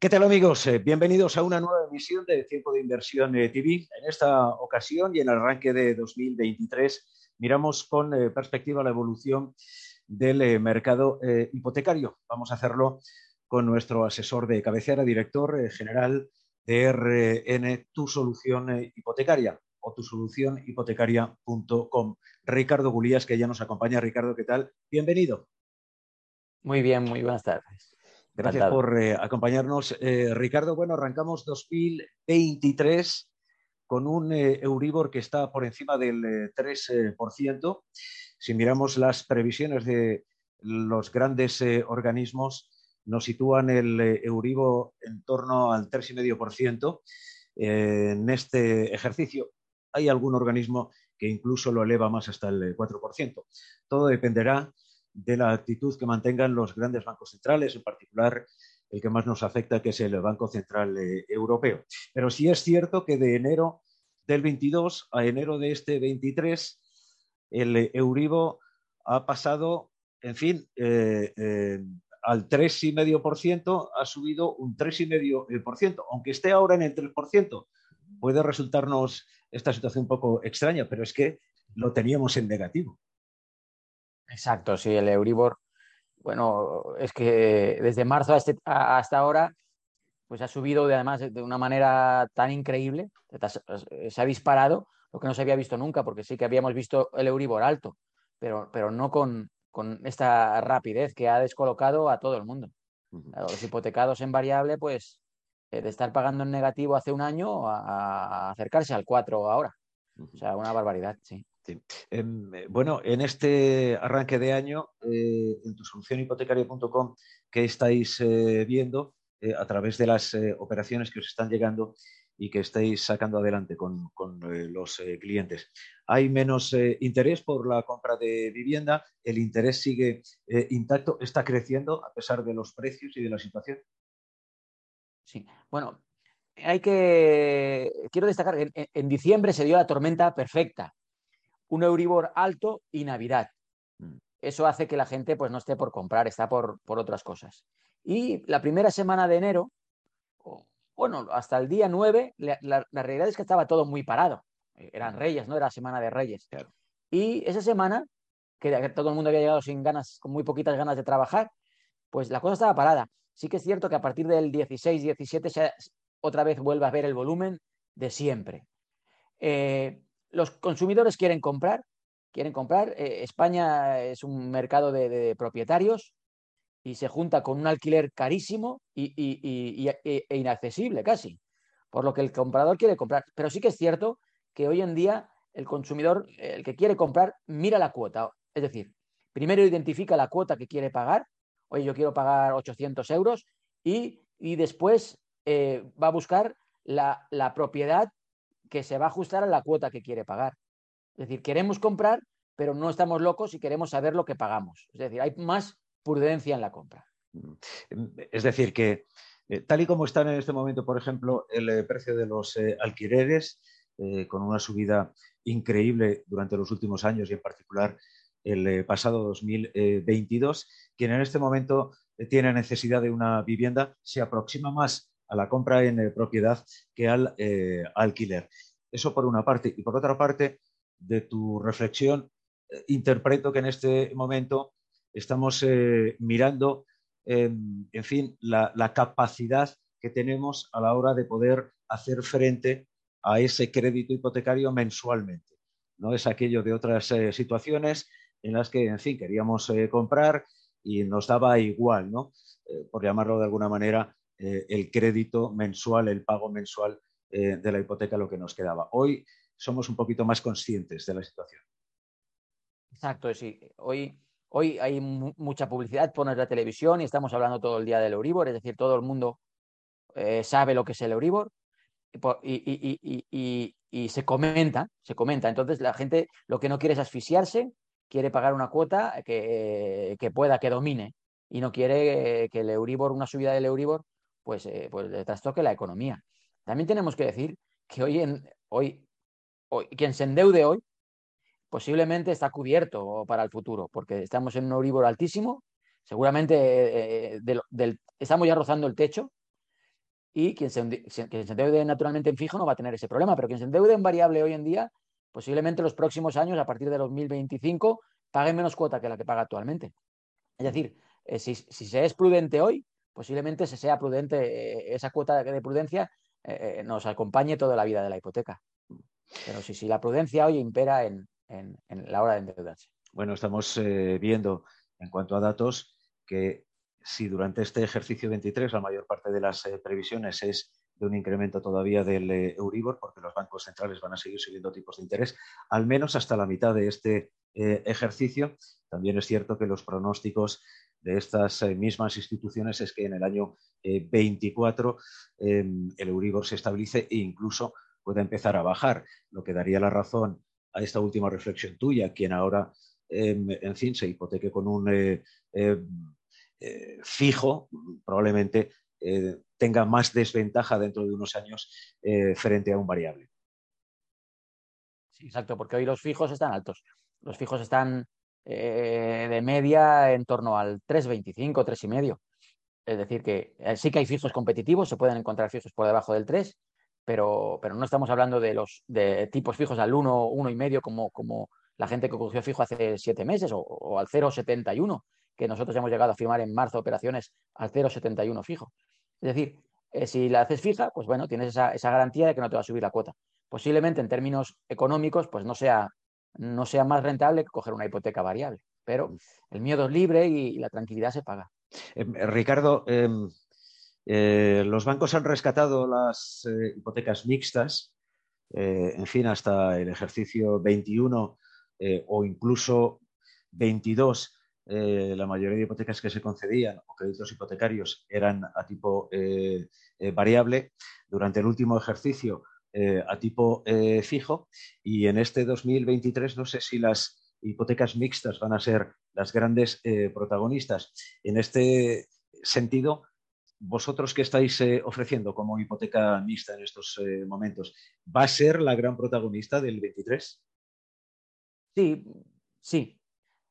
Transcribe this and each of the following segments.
¿Qué tal amigos? Eh, bienvenidos a una nueva emisión de Tiempo de Inversión eh, TV. En esta ocasión y en el arranque de 2023 miramos con eh, perspectiva la evolución del mercado hipotecario. Vamos a hacerlo con nuestro asesor de cabecera, director general de RN Tu Solución Hipotecaria o tusolucionhipotecaria.com. Ricardo Gulías, que ya nos acompaña. Ricardo, ¿qué tal? Bienvenido. Muy bien, muy buenas tardes. Gracias por eh, acompañarnos. Eh, Ricardo, bueno, arrancamos 2023 con un eh, Euribor que está por encima del 3%. Si miramos las previsiones de los grandes organismos, nos sitúan el Euribor en torno al 3,5% en este ejercicio. Hay algún organismo que incluso lo eleva más hasta el 4%. Todo dependerá de la actitud que mantengan los grandes bancos centrales, en particular el que más nos afecta, que es el Banco Central eh, Europeo. Pero sí es cierto que de enero del 22 a enero de este 23, el Euribo ha pasado, en fin, eh, eh, al 3,5%, ha subido un 3,5%, aunque esté ahora en el 3%. Puede resultarnos esta situación un poco extraña, pero es que lo teníamos en negativo. Exacto, sí, el Euribor, bueno, es que desde marzo este, hasta ahora, pues ha subido de, además de una manera tan increíble, se ha disparado, lo que no se había visto nunca, porque sí que habíamos visto el Euribor alto, pero, pero no con, esta rapidez que ha descolocado a todo el mundo. los hipotecados en variable, pues de estar pagando en negativo hace un año a, acercarse al 4 ahora. O sea, una barbaridad, sí. Em, eh, bueno, en este arranque de año, eh, en tu solucionhipotecaria.com, ¿qué estáis eh, viendo a través de las operaciones que os están llegando y que estáis sacando adelante con, los clientes? ¿Hay menos interés por la compra de vivienda? ¿El interés sigue intacto? ¿Está creciendo a pesar de los precios y de la situación? Sí, bueno, hay que. Quiero destacar que en diciembre se dio la tormenta perfecta un Euribor alto y Navidad. Mm. Eso hace que la gente pues, no esté por comprar, está por, por otras cosas. Y la primera semana de enero, bueno, hasta el día 9, la, realidad es que estaba todo muy parado. Eran mm. reyes, ¿no? Era semana de reyes. Y esa semana, que todo el mundo había llegado sin ganas, con muy poquitas ganas de trabajar, pues la cosa estaba parada. Sí que es cierto que a partir del 16, 17, otra vez vuelve a ver el volumen de siempre. Eh, los consumidores quieren comprar, quieren comprar. Eh, España es un mercado de, propietarios y se junta con un alquiler carísimo y, e, e inaccesible casi, por lo que el comprador quiere comprar. Pero sí que es cierto que hoy en día el consumidor, el que quiere comprar, mira la cuota. Es decir, primero identifica la cuota que quiere pagar. Oye, yo quiero pagar 800 euros y, después eh, va a buscar la, la propiedad que se va a ajustar a la cuota que quiere pagar. Es decir, queremos comprar, pero no estamos locos y queremos saber lo que pagamos. Es decir, hay más prudencia en la compra. Mm. Es decir, que eh, tal y como están en este momento, por ejemplo, el eh, precio de los eh, alquileres, con una subida increíble durante los últimos años y en particular el pasado 2022, quien en este momento tiene necesidad de una vivienda se aproxima más a la compra en eh, propiedad que al eh, alquiler. Eso por una parte. Y por otra parte, de tu reflexión, eh, interpreto que en este momento estamos mirando, en fin, la, capacidad que tenemos a la hora de poder hacer frente a ese crédito hipotecario mensualmente. No es aquello de otras situaciones en las que, en fin, queríamos comprar y nos daba igual, ¿no? por llamarlo de alguna manera, eh, el crédito mensual, el pago mensual eh, de la hipoteca, lo que nos quedaba. Hoy somos un poquito más conscientes de la situación. Exacto, sí. Hoy, hoy hay mucha publicidad por la televisión y estamos hablando todo el día del Euribor, es decir, todo el mundo eh, sabe lo que es el Euribor y, y, se comenta, se comenta. Entonces la gente lo que no quiere es asfixiarse, quiere pagar una cuota que, que pueda, que domine y no quiere que el Euribor, una subida del Euribor, pues, eh, pues trastoque la economía. También tenemos que decir que hoy, en, hoy, hoy, quien se endeude hoy posiblemente está cubierto para el futuro, porque estamos en un Euribor altísimo, seguramente eh, eh, estamos ya rozando el techo y quien se, quien se endeude naturalmente en fijo no va a tener ese problema, pero quien se endeude en variable hoy en día, posiblemente en los próximos años, a partir de 2025, pague menos cuota que la que paga actualmente. Es decir, eh, si, se es prudente hoy, posiblemente se sea prudente, eh, esa cuota de prudencia eh, nos acompañe toda la vida de la hipoteca. Pero si, si la prudencia hoy impera en, la hora de endeudarse. Bueno, estamos viendo en cuanto a datos que si durante este ejercicio 23 la mayor parte de las previsiones es de un incremento todavía del Euribor, porque los bancos centrales van a seguir subiendo tipos de interés, al menos hasta la mitad de este ejercicio. También es cierto que los pronósticos de estas eh, mismas instituciones es que en el año 24 eh, em, el Euribor se estabilice e incluso pueda empezar a bajar, lo que daría la razón a esta última reflexión tuya, quien ahora, em, en fin, se hipoteque con un eh, em, fijo, probablemente tenga más desventaja dentro de unos años frente a un variable. Sí, exacto, porque hoy los fijos están altos. Los fijos están eh, de media en torno al 3,25, 3,5. Es decir, que eh, sí que hay fijos competitivos, se pueden encontrar fijos por debajo del 3, pero, pero no estamos hablando de los de tipos fijos al 1, 1,5 como, como la gente que cogió fijo hace 7 meses o, al 0,71, que nosotros hemos llegado a firmar en marzo operaciones al 0,71 fijo. Es decir, eh, si la haces fija, pues bueno, tienes esa, esa garantía de que no te va a subir la cuota. Posiblemente en términos económicos, pues no sea no sea más rentable que coger una hipoteca variable. Pero mm. el miedo es libre y, la tranquilidad se paga. Em, Ricardo, em, eh, los bancos han rescatado las eh, hipotecas mixtas, eh, en fin, hasta el ejercicio 21 o incluso 22. la mayoría de hipotecas que se concedían o créditos hipotecarios eran a tipo variable. Durante el último ejercicio eh, a tipo eh, fijo y en este 2023 no sé si las hipotecas mixtas van a ser las grandes eh, protagonistas. En este sentido, vosotros que estáis ofreciendo como hipoteca mixta en estos momentos, ¿va a ser la gran protagonista del 23? Sí, sí,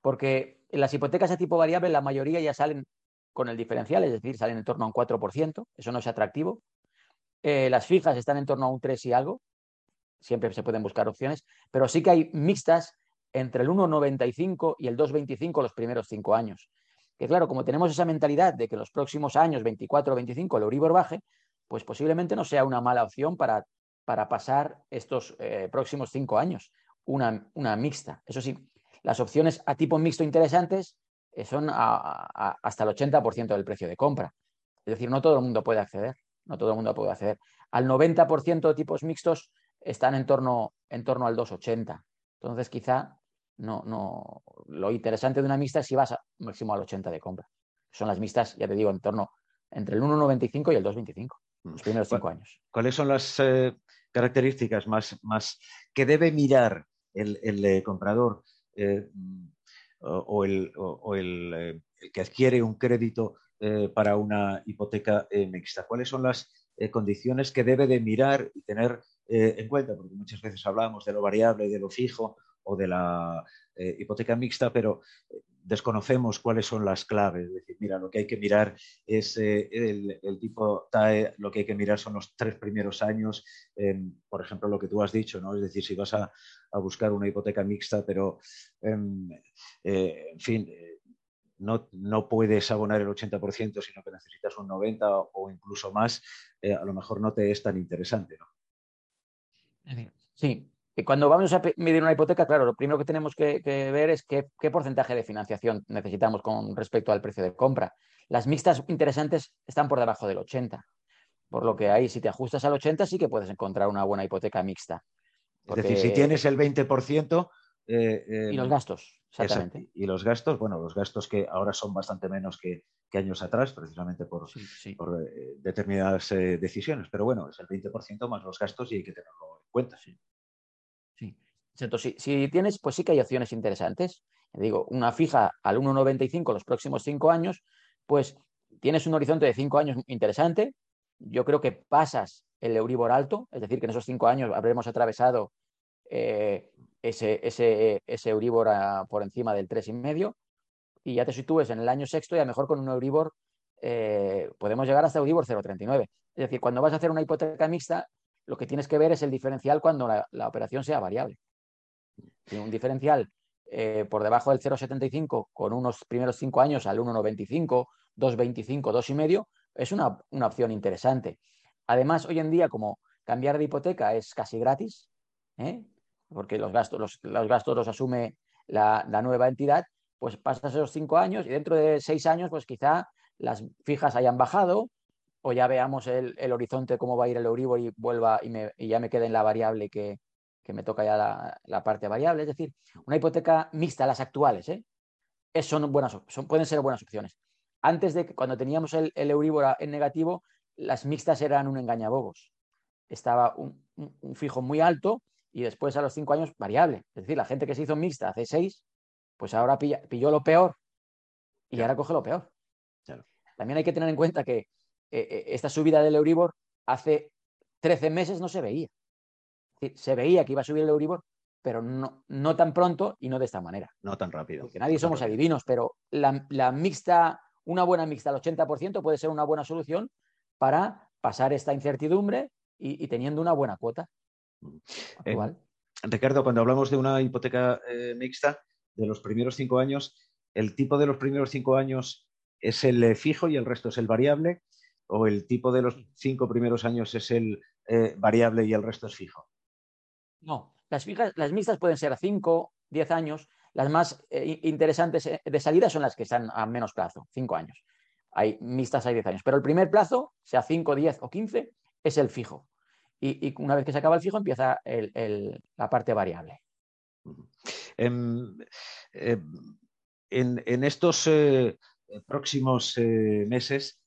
porque las hipotecas a tipo variable la mayoría ya salen con el diferencial, es decir, salen en torno a un 4%, eso no es atractivo. Eh, las fijas están en torno a un 3 y algo. Siempre se pueden buscar opciones, pero sí que hay mixtas entre el 1,95 y el 2,25 los primeros cinco años. Que claro, como tenemos esa mentalidad de que los próximos años, 24 o 25, el Euribor baje, pues posiblemente no sea una mala opción para, para pasar estos eh, próximos cinco años, una, una, mixta. Eso sí, las opciones a tipo mixto interesantes eh, son hasta el 80% del precio de compra. Es decir, no todo el mundo puede acceder no todo el mundo puede acceder. Al 90% de tipos mixtos están en torno, en torno al 2,80. Entonces, quizá no, no, lo interesante de una mixta es si vas a, máximo al 80 de compra. Son las mixtas, ya te digo, en torno entre el 1,95 y el 2,25, los primeros cinco años. ¿Cuáles son las eh, características más, más que debe mirar el, eh, comprador eh, o, el, el, que adquiere un crédito eh, para una hipoteca eh, mixta? ¿Cuáles son las eh, condiciones que debe de mirar y tener en cuenta? Porque muchas veces hablamos de lo variable de lo fijo o de la hipoteca mixta, pero desconocemos cuáles son las claves. Es decir, mira, lo que hay que mirar es el, tipo TAE, lo que hay que mirar son los tres primeros años, por ejemplo, lo que tú has dicho, ¿no? Es decir, si vas a, buscar una hipoteca mixta, pero, em, en fin, no, puedes abonar el 80%, sino que necesitas un 90% o incluso más, eh, a lo mejor no te es tan interesante. ¿no? Sí, y cuando vamos a medir una hipoteca, claro, lo primero que tenemos que, ver es qué, porcentaje de financiación necesitamos con respecto al precio de compra. Las mixtas interesantes están por debajo del 80%, por lo que ahí si te ajustas al 80% sí que puedes encontrar una buena hipoteca mixta. Es decir, si tienes el 20%... Eh, y los gastos. Exactamente. Y los gastos, bueno, los gastos que ahora son bastante menos que, años atrás, precisamente por, por eh, determinadas eh, decisiones. Pero bueno, es el 20% más los gastos y hay que tenerlo en cuenta. Sí. sí. Entonces, si, tienes, pues sí que hay opciones interesantes. Digo, una fija al 1,95 los próximos cinco años, pues tienes un horizonte de cinco años interesante. Yo creo que pasas el Euribor alto, es decir, que en esos cinco años habremos atravesado eh, ese, ese, ese Euribor por encima del 3,5 y ya te sitúes en el año sexto y a lo mejor con un Euribor eh, podemos llegar hasta Euribor 0,39. Es decir, cuando vas a hacer una hipoteca mixta, lo que tienes que ver es el diferencial cuando la, operación sea variable. Un diferencial eh, por debajo del 0,75 con unos primeros cinco años al 1,95, 2,25, 2,5, es una, una opción interesante. Además, hoy en día, como cambiar de hipoteca es casi gratis, ¿eh? Porque los gastos los, los, gastos los asume la, la, nueva entidad, pues pasas esos cinco años y dentro de seis años, pues quizá las fijas hayan bajado o ya veamos el, el horizonte cómo va a ir el Euribor y vuelva y, me, y ya me quede en la variable que, que me toca ya la, la, parte variable. Es decir, una hipoteca mixta, las actuales, ¿eh? son buenas, son, pueden ser buenas opciones. Antes de que, cuando teníamos el, el Euribor en negativo, las mixtas eran un engañabobos. Estaba un, un, un, fijo muy alto y después a los cinco años variable. Es decir, la gente que se hizo mixta hace seis, pues ahora pilla, pilló lo peor y claro. ahora coge lo peor. Claro. También hay que tener en cuenta que eh, esta subida del Euribor hace 13 meses no se veía. Se veía que iba a subir el Euribor, pero no, no tan pronto y no de esta manera. No tan rápido. Porque nadie somos adivinos, pero la, la, mixta, una buena mixta al 80% puede ser una buena solución para pasar esta incertidumbre y, y teniendo una buena cuota. Eh, Ricardo, cuando hablamos de una hipoteca eh, mixta, de los primeros cinco años, ¿el tipo de los primeros cinco años es el eh, fijo y el resto es el variable? ¿O el tipo de los cinco primeros años es el eh, variable y el resto es fijo? No, las, fijas, las mixtas pueden ser a 5, 10 años. Las más interesantes de salida son las que están a menos plazo, 5 años. Hay mixtas a 10 años. Pero el primer plazo, sea 5, 10 o 15, es el fijo. Y, una vez que se acaba el fijo, empieza el, la parte variable. En, en, en estos eh, próximos eh, meses,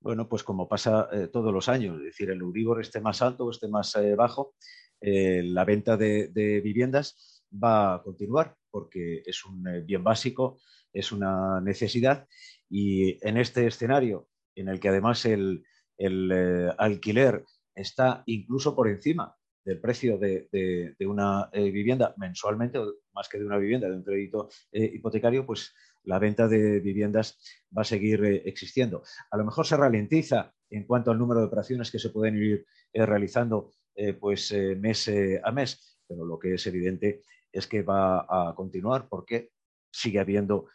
bueno, pues como pasa eh, todos los años, es decir, el Euribor esté más alto o esté más bajo, la venta de, de, viviendas va a continuar porque es un bien básico, es una necesidad y en este escenario en el que además el, el alquiler está incluso por encima del precio de, una eh, vivienda mensualmente, más que de una vivienda, de un crédito eh, hipotecario, pues la venta de viviendas va a seguir eh, existiendo. A lo mejor se ralentiza en cuanto al número de operaciones que se pueden ir realizando pues mes a mes, pero lo que es evidente es que va a continuar porque sigue habiendo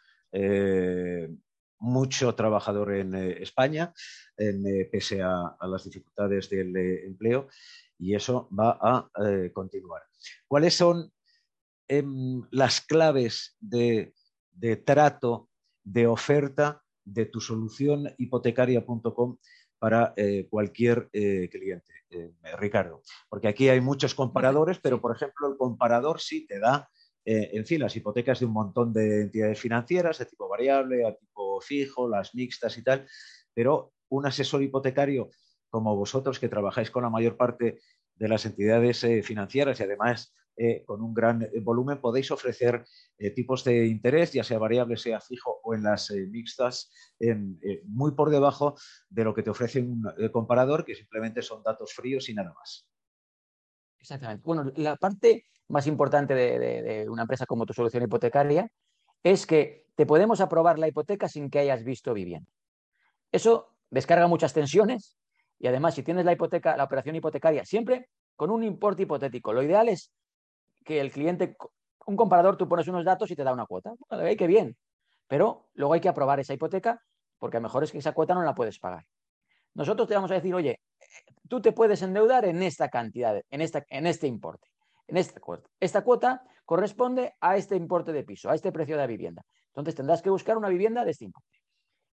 mucho trabajador en España, en, pese a, a, las dificultades del empleo, y eso va a eh, continuar. ¿Cuáles son eh, las claves de, de, trato, de oferta de tu solución hipotecaria.com para eh, cualquier eh, cliente, Ricardo? Porque aquí hay muchos comparadores, pero por ejemplo el comparador sí te da, en fin, las hipotecas de un montón de entidades financieras, de tipo variable, a tipo fijo, las mixtas y tal, pero un asesor hipotecario como vosotros que trabajáis con la mayor parte de las entidades eh, financieras y además eh, con un gran eh, volumen, podéis ofrecer tipos de interés, ya sea variable, sea fijo o en las mixtas, muy por debajo de lo que te ofrece un comparador, que simplemente son datos fríos y nada más. Exactamente. Bueno, la parte más importante de, de una empresa como tu solución hipotecaria es que te podemos aprobar la hipoteca sin que hayas visto vivienda. Eso descarga muchas tensiones y además, si tienes la hipoteca, la operación hipotecaria, siempre con un importe hipotético. Lo ideal es que el cliente, un comparador, tú pones unos datos y te da una cuota. Vale, qué bien. Pero luego hay que aprobar esa hipoteca porque a lo mejor es que esa cuota no la puedes pagar. Nosotros te vamos a decir, oye, tú te puedes endeudar en esta cantidad, en, esta, en este importe, en esta cuota. Esta cuota corresponde a este importe de piso, a este precio de la vivienda. Entonces tendrás que buscar una vivienda de este importe.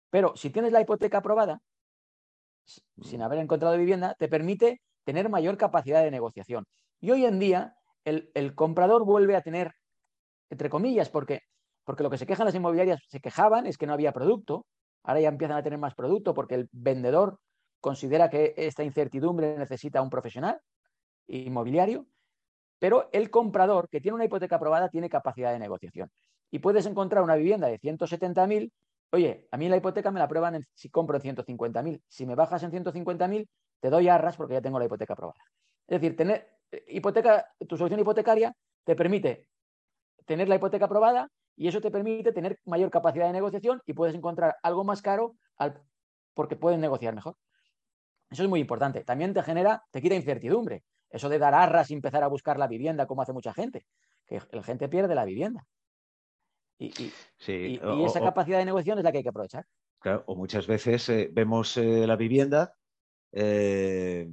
Pero si tienes la hipoteca aprobada, sin haber encontrado vivienda, te permite tener mayor capacidad de negociación. Y hoy en día el, el comprador vuelve a tener, entre comillas, porque, porque lo que se quejan las inmobiliarias, se quejaban, es que no había producto, ahora ya empiezan a tener más producto porque el vendedor considera que esta incertidumbre necesita un profesional inmobiliario, pero el comprador que tiene una hipoteca aprobada tiene capacidad de negociación. Y puedes encontrar una vivienda de 170.000 Oye, a mí la hipoteca me la aprueban si compro en 150.000. Si me bajas en 150.000, te doy arras porque ya tengo la hipoteca aprobada. Es decir, tener eh, hipoteca, tu solución hipotecaria te permite tener la hipoteca aprobada y eso te permite tener mayor capacidad de negociación y puedes encontrar algo más caro porque pueden negociar mejor. Eso es muy importante. También te genera, te quita incertidumbre. Eso de dar arras y empezar a buscar la vivienda como hace mucha gente, que la gente pierde la vivienda. Y, esa capacidad de negociación es la que hay que aprovechar. o muchas veces eh, vemos eh, la vivienda eh,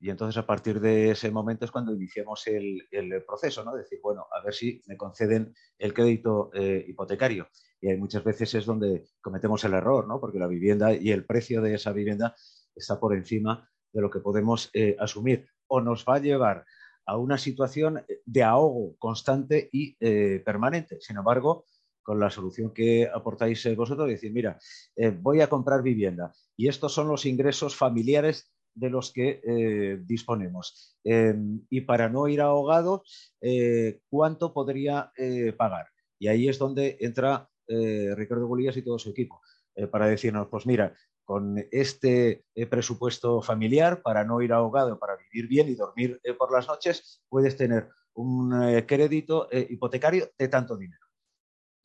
y entonces a partir de ese momento es cuando iniciamos el, proceso, ¿no? Decir, bueno, a ver si me conceden el crédito hipotecario. Y muchas veces es donde cometemos el error, ¿no? Porque la vivienda y el precio de esa vivienda está por encima de lo que podemos asumir o nos va a llevar a una situación de ahogo constante y permanente. Sin embargo, con la solución que aportáis eh, vosotros, decir, mira, eh, voy a comprar vivienda y estos son los ingresos familiares de los que eh, disponemos. Em, y para no ir ahogado, ¿cuánto podría pagar? Y ahí es donde entra Ricardo Bolías y todo su equipo, para decirnos, pues mira, con este presupuesto familiar, para no ir ahogado, para vivir bien y dormir por las noches, puedes tener un crédito hipotecario de tanto dinero.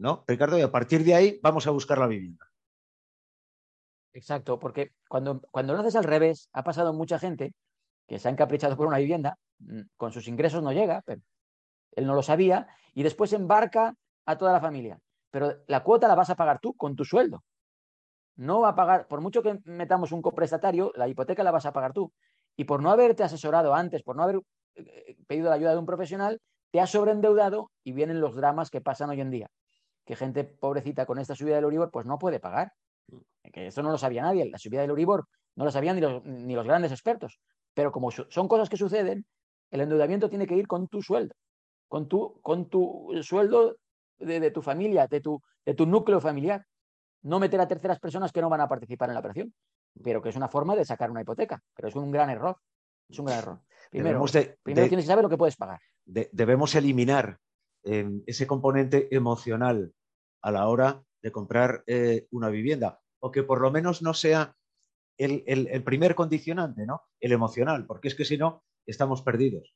¿no, Ricardo? Y a partir de ahí vamos a buscar la vivienda. Exacto, porque cuando, cuando lo haces al revés, ha pasado mucha gente que se ha encaprichado por una vivienda, mm, con sus ingresos no llega, pero él no lo sabía, y después embarca a toda la familia. Pero la cuota la vas a pagar tú con tu sueldo. No va a pagar, por mucho que metamos un coprestatario, la hipoteca la vas a pagar tú. Y por no haberte asesorado antes, por no haber eh, pedido la ayuda de un profesional, te has sobreendeudado y vienen los dramas que pasan hoy en día que gente pobrecita con esta subida del Euribor pues no puede pagar. Que esto no lo sabía nadie, la subida del Euribor no lo sabían ni los, grandes expertos. Pero como son cosas que suceden, el endeudamiento tiene que ir con tu sueldo, con tu, con tu sueldo de, tu familia, de tu, de tu núcleo familiar. No meter a terceras personas que no van a participar en la operación, pero que es una forma de sacar una hipoteca. Pero es un gran error. Es un gran error. Primero, primero tienes que saber lo que puedes pagar. debemos eliminar ese componente emocional a la hora de comprar eh, una vivienda, o que por lo menos no sea el, primer condicionante, ¿no? El emocional, porque es que si no, estamos perdidos.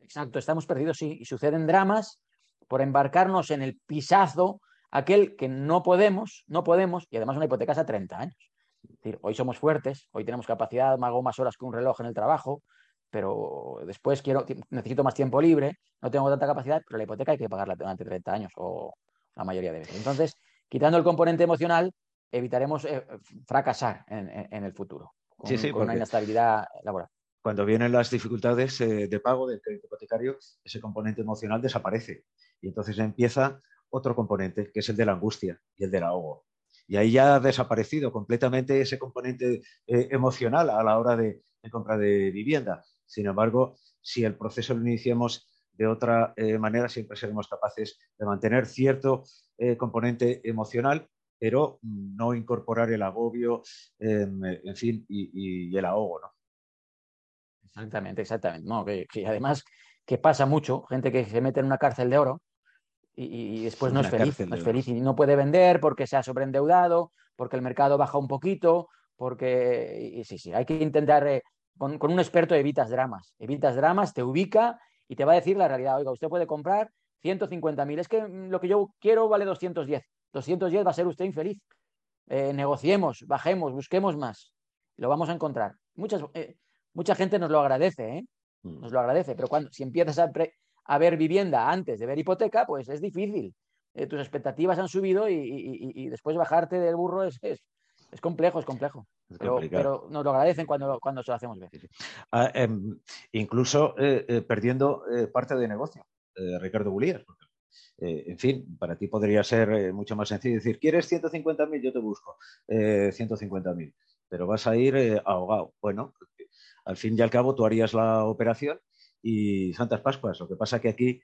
Exacto, estamos perdidos, sí, y suceden dramas por embarcarnos en el pisazo aquel que no podemos, no podemos, y además una hipoteca es a 30 años. Es decir, hoy somos fuertes, hoy tenemos capacidad, hago más horas que un reloj en el trabajo, pero después quiero, necesito más tiempo libre, no tengo tanta capacidad, pero la hipoteca hay que pagarla durante 30 años o la mayoría de veces. Entonces, quitando el componente emocional, evitaremos eh, fracasar en, el futuro con, una inestabilidad laboral. Cuando vienen las dificultades eh, de pago del crédito hipotecario, ese componente emocional desaparece y entonces empieza otro componente, que es el de la angustia y el del ahogo. Y ahí ya ha desaparecido completamente ese componente eh, emocional a la hora de, de compra de vivienda. Sin embargo, si el proceso lo iniciamos de otra eh, manera, siempre seremos capaces de mantener cierto eh, componente emocional, pero no incorporar el agobio, em, en fin, y, el ahogo, ¿no? Exactamente, exactamente. No, que, además que pasa mucho, gente que se mete en una cárcel de oro y, después no es feliz, no es feliz. y no puede vender porque se ha sobreendeudado, porque el mercado baja un poquito, porque sí, sí, hay que intentar, eh, con, un experto evitas dramas, evitas dramas, te ubica y te va a decir la realidad, oiga, usted puede comprar 150.000, es que mm, lo que yo quiero vale 210, 210 va a ser usted infeliz. Eh, negociemos, bajemos, busquemos más, lo vamos a encontrar. Muchas, eh, mucha gente nos lo agradece, mm. nos lo agradece, pero cuando, si empiezas a, ver vivienda antes de ver hipoteca, pues es difícil. tus expectativas han subido y, después bajarte del burro es, es complejo, es complejo. pero, nos lo agradecen cuando, cuando se lo hacemos ver. Ah, em, incluso eh, eh, perdiendo eh, parte de negocio, Ricardo Bulías. en fin, para ti podría ser mucho más sencillo decir, ¿quieres 150.000? Yo te busco 150.000, pero vas a ir ahogado. Bueno, al fin y al cabo tú harías la operación y Santas Pascuas. Lo que pasa que aquí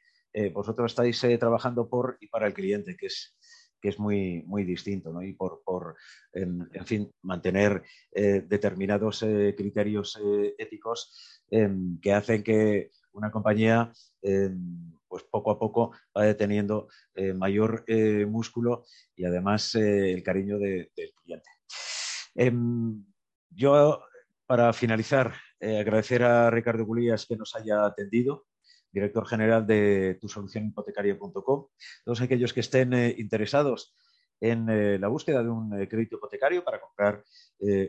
vosotros estáis trabajando por y para el cliente, que es que es muy, muy distinto, ¿no? Y por, en, fin, mantener eh, determinados eh, criterios eh, éticos em, que hacen que una compañía, em, pues poco a poco vaya teniendo mayor músculo y además el cariño del cliente. Em, yo, para finalizar, agradecer a Ricardo Gulías que nos haya atendido director general de tusolucionhipotecaria.com. Todos aquellos que estén interesados en la búsqueda de un crédito hipotecario para comprar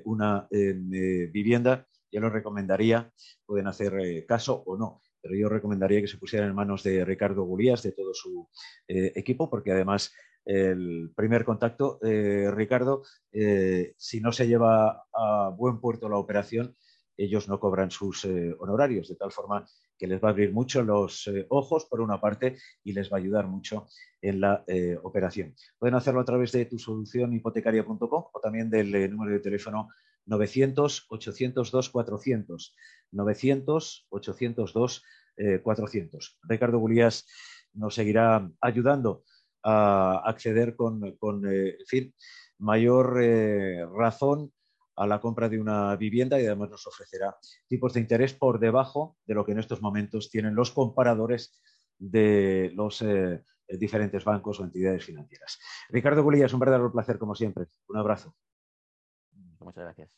una vivienda, yo los recomendaría, pueden hacer caso o no, pero yo recomendaría que se pusieran en manos de Ricardo Gulías, de todo su equipo, porque además el primer contacto, eh, Ricardo, eh, si no se lleva a buen puerto la operación, ellos no cobran sus eh, honorarios, de tal forma que les va a abrir mucho los ojos, por una parte, y les va a ayudar mucho en la operación. Pueden hacerlo a través de tu solución hipotecaria.com o también del número de teléfono 900-802-400. 900-802-400. Ricardo Gulías nos seguirá ayudando a acceder con, eh, fin, mayor eh, razón a la compra de una vivienda y además nos ofrecerá tipos de interés por debajo de lo que en estos momentos tienen los comparadores de los eh, diferentes bancos o entidades financieras. Ricardo Gulías, un verdadero placer como siempre. Un abrazo. Muchas gracias.